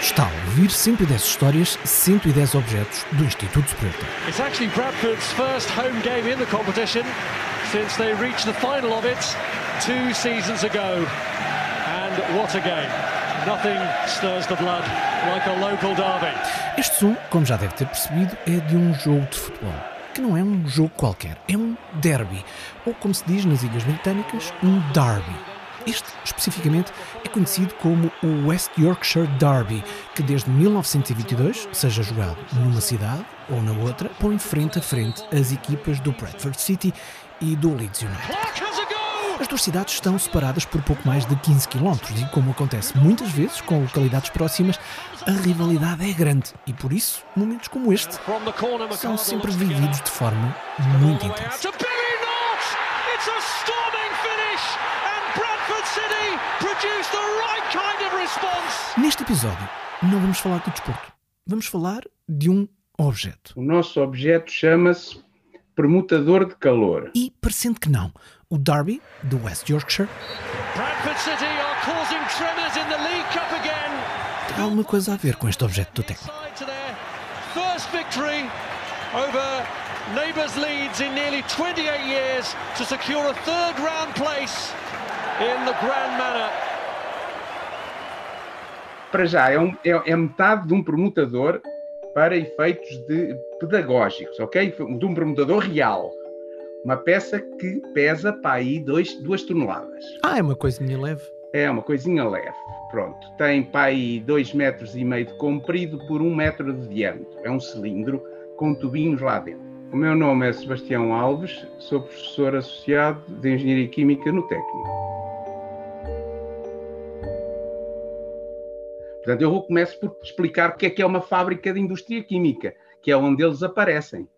Está a ouvir 110 histórias, 110 objetos do Instituto Spreta. It's actually Bradford's first home game in the competition since they reached the final of it two seasons ago. And what a game. Nothing stirs the blood like a local derby. Este som, como já deve ter percebido, é de um jogo de futebol. Que não é um jogo qualquer, é um derby. Ou como se diz nas Ilhas Britânicas, um derby. Este, especificamente, é conhecido como o West Yorkshire Derby, que desde 1922, seja jogado numa cidade ou na outra, põe frente a frente as equipas do Bradford City e do Leeds United. As duas cidades estão separadas por pouco mais de 15 km e, como acontece muitas vezes com localidades próximas, a rivalidade é grande e, por isso, momentos como este são sempre vividos de forma muito intensa. Neste episódio, não vamos falar de desporto, vamos falar de um objeto. O nosso objeto chama-se permutador de calor. E, parecendo que não, o Derby, do West Yorkshire, Bradford City are causing tremors in the League Cup again. tem alguma coisa a ver com este objeto do técnico. Over neighbours Leeds in nearly 28 years to secure a third round place in the Grand Manor. Para já, é, um- é- é metade de um permutador para efeitos de pedagógicos, ok? De um permutador real. Uma peça que pesa para aí dois, duas toneladas. Ah, é uma coisinha leve. É uma coisinha leve. Pronto. Tem para aí dois metros e meio de comprido por um metro de diâmetro. É um cilindro com tubinhos lá dentro. O meu nome é Sebastião Alves, sou professor associado de Engenharia Química no Técnico. Portanto, eu começo por explicar o que é que é uma fábrica de indústria química, que é onde eles aparecem.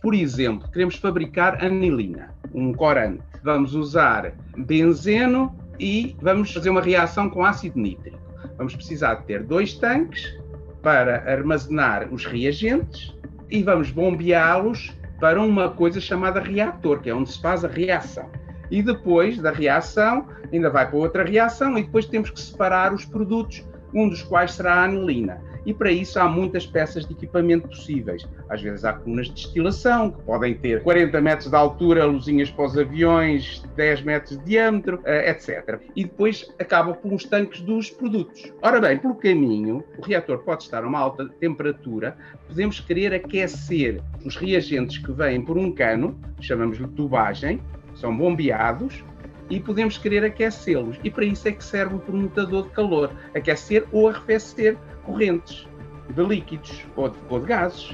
Por exemplo, queremos fabricar anilina, um corante. Vamos usar benzeno e vamos fazer uma reação com ácido nítrico. Vamos precisar de ter dois tanques para armazenar os reagentes e vamos bombeá-los para uma coisa chamada reator, que é onde se faz a reação. E depois da reação, ainda vai para outra reação e depois temos que separar os produtos, um dos quais será a anilina. E para isso há muitas peças de equipamento possíveis. Às vezes há colunas de destilação, que podem ter 40 metros de altura, luzinhas para os aviões, 10 metros de diâmetro, eh, etc. E depois acabam com os tanques dos produtos. Ora bem, pelo caminho, o reator pode estar a uma alta temperatura, podemos querer aquecer os reagentes que vêm por um cano, chamamos-lhe tubagem, são bombeados, e podemos querer aquecê-los. E para isso é que serve o permutador de calor, aquecer ou arrefecer correntes de líquidos ou de, ou de gases.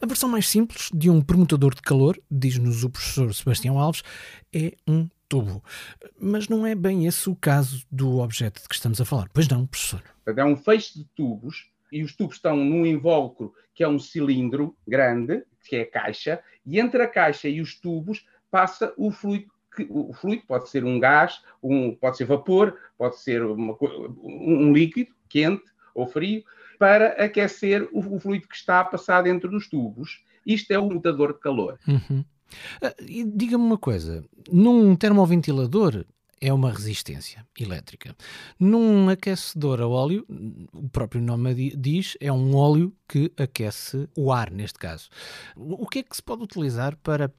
A versão mais simples de um permutador de calor, diz-nos o professor Sebastião Alves, é um tubo. Mas não é bem esse o caso do objeto de que estamos a falar. Pois não, professor. É um feixe de tubos e os tubos estão num invólucro que é um cilindro grande, que é a caixa, e entre a caixa e os tubos passa o fluido. que- O fluido pode ser um gás, um, pode ser vapor, pode ser uma um líquido quente ou frio, para aquecer o, o fluido que está a passar dentro dos tubos. Isto é o mutador de calor. Uhum. E diga-me uma coisa: num termoventilador é uma resistência elétrica. Num aquecedor a óleo, o próprio nome di- diz, é um óleo que aquece o ar, neste caso. O que é que se pode utilizar para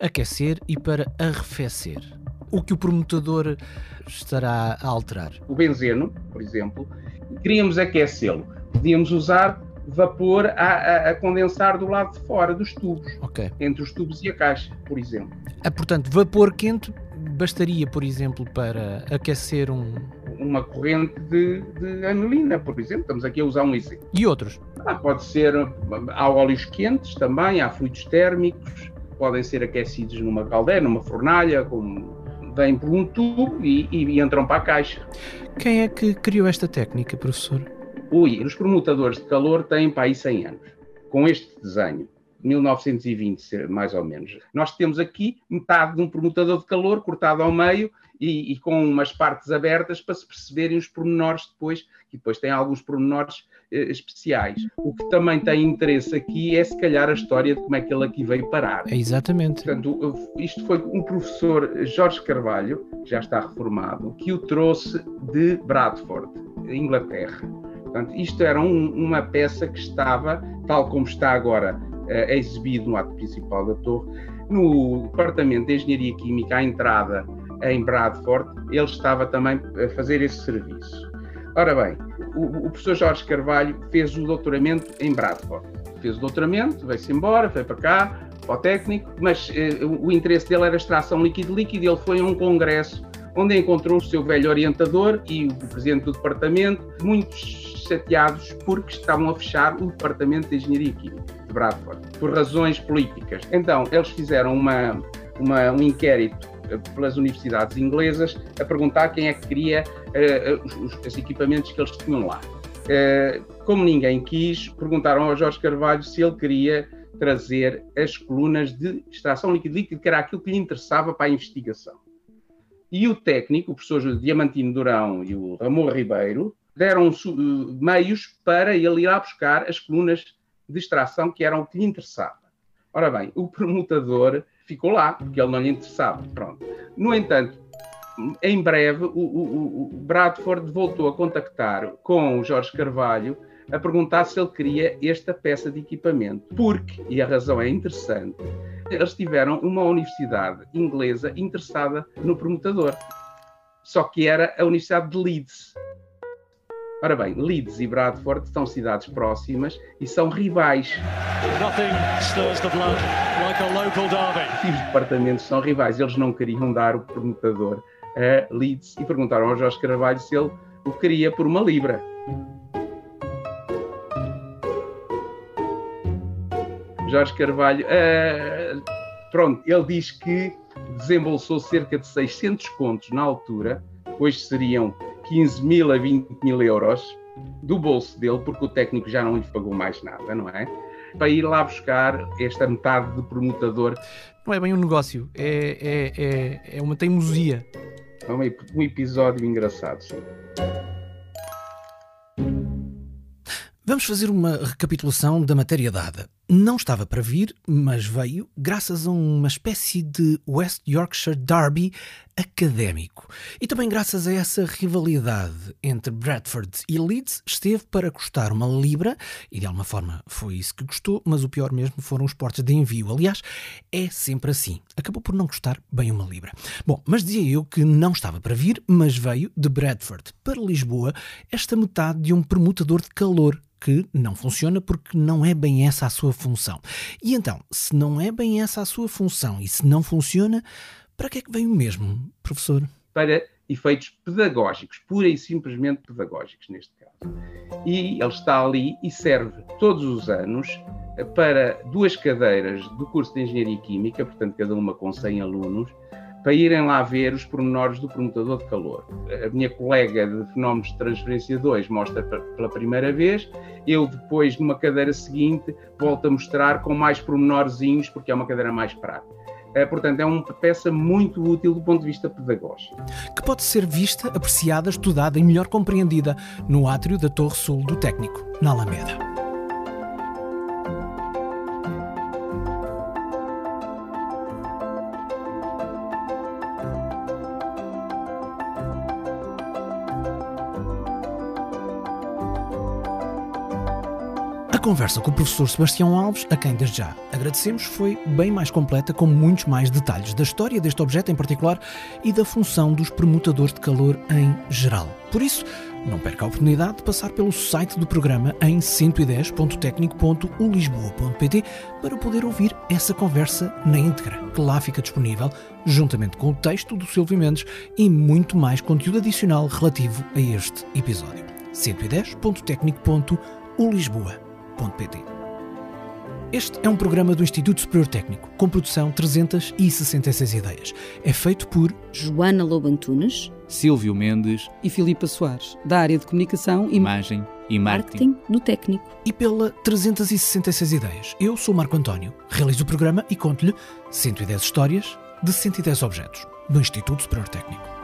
aquecer e para arrefecer? O que o permutador estará a alterar? o benzeno, por exemplo, queríamos aquecê-lo. Podíamos usar vapor a, a- a condensar do lado de fora dos tubos, Ok. entre os tubos e a caixa, por exemplo. Ah, portanto, vapor quente bastaria, por exemplo, para aquecer um. Uma corrente de, de anilina, por exemplo. Estamos aqui a usar um exemplo. E outros? Ah, pode ser, há óleos quentes também, há fluidos térmicos, podem ser aquecidos numa caldeira, numa fornalha, como vêm por um tubo e, e entram para a caixa. Quem é que criou esta técnica, professor? Ui, os permutadores de calor têm para aí 100 anos, com este desenho. 1920, mais ou menos. Nós temos aqui metade de um permutador de calor cortado ao meio e, e, com umas partes abertas para se perceberem os pormenores depois, e depois tem alguns pormenores eh, especiais. O que também tem interesse aqui é, se calhar, a história de como é que ele aqui veio parar. É exatamente. Portanto, isto foi um professor, Jorge Carvalho, que já está reformado, que o trouxe de Bradford, Inglaterra. Portanto, isto era um, uma peça que estava, tal como está agora eh, exibido no ato principal da torre, no Departamento de Engenharia Química, à entrada em Bradford, ele estava também a fazer esse serviço. Ora bem, o, o professor Jorge Carvalho fez o doutoramento em Bradford. Fez o doutoramento, veio-se embora, foi para cá, para o técnico, mas eh, o interesse dele era extração líquido-líquido e ele foi a um congresso onde encontrou o seu velho orientador e o presidente do departamento, muitos chateados porque estavam a fechar o departamento de Engenharia Química de Bradford, por razões políticas. Então, eles fizeram uma, uma um inquérito pelas universidades inglesas a perguntar quem é que queria uh, os, os, equipamentos que eles tinham lá. Uh, como ninguém quis, perguntaram ao Jorge Carvalho se ele queria trazer as colunas de extração líquido-líquido, que era aquilo que lhe interessava para a investigação. E o técnico, o professor Diamantino Durão e o Ramon Ribeiro, deram meios para ele ir lá buscar as colunas de extração que eram o que lhe interessava. Ora bem, o permutador ficou lá, porque ele não lhe interessava. Pronto. No entanto, em breve, o, o, o Bradford voltou a contactar com o Jorge Carvalho a perguntar se ele queria esta peça de equipamento. Porque, e a razão é interessante, eles tiveram uma universidade inglesa interessada no permutador. Só que era a Universidade de Leeds. Ora bem, Leeds e Bradford são cidades próximas e são rivais. Like e os departamentos são rivais. Eles não queriam dar o permutador a Leeds e perguntaram ao Jorge Carvalho se ele o queria por uma libra. Jorge Carvalho, uh, pronto, ele diz que desembolsou cerca de 600 contos na altura, hoje seriam 15 mil a 20 mil euros do bolso dele, porque o técnico já não lhe pagou mais nada, não é? Para ir lá buscar esta metade de permutador. Não é bem um negócio, é, é, é, é uma teimosia. É um, um episódio engraçado, sim. Vamos fazer uma recapitulação da matéria dada não estava para vir, mas veio graças a uma espécie de West Yorkshire Derby académico. E também graças a essa rivalidade entre Bradford e Leeds, esteve para custar uma libra, e de alguma forma foi isso que custou, mas o pior mesmo foram os portos de envio. Aliás, é sempre assim. Acabou por não custar bem uma libra. Bom, mas dizia eu que não estava para vir, mas veio de Bradford para Lisboa esta metade de um permutador de calor que não funciona porque não é bem essa a sua função. E então, se não é bem essa a sua função e se não funciona, para que é que veio mesmo, professor? Para efeitos pedagógicos, pura e simplesmente pedagógicos neste caso. E ele está ali e serve todos os anos para duas cadeiras do curso de Engenharia Química, portanto, cada uma com 100 alunos, para irem lá ver os pormenores do permutador de calor. A minha colega de fenómenos de transferência 2 mostra pela primeira vez, eu depois, numa cadeira seguinte, volto a mostrar com mais pormenorzinhos, porque é uma cadeira mais prática. É, portanto, é uma peça muito útil do ponto de vista pedagógico. Que pode ser vista, apreciada, estudada e melhor compreendida no átrio da Torre Sul do Técnico, na Alameda. Conversa com o professor Sebastião Alves, a quem desde já agradecemos, foi bem mais completa, com muitos mais detalhes da história deste objeto em particular e da função dos permutadores de calor em geral. Por isso, não perca a oportunidade de passar pelo site do programa em 110.tecnico.ulisboa.pt para poder ouvir essa conversa na íntegra, que lá fica disponível, juntamente com o texto do Silvio Mendes e muito mais conteúdo adicional relativo a este episódio. 110.tecnico.ulisboa.pt Este é um programa do Instituto Superior Técnico, com produção 366 ideias. É feito por Joana Lobo Antunes, Silvio Mendes e Filipa Soares, da área de comunicação Imagem e Marketing. marketing no técnico. e pela 366 ideias. Eu sou Marco António, realizo o programa e conto-lhe 110 histórias de 110 objetos do Instituto Superior Técnico.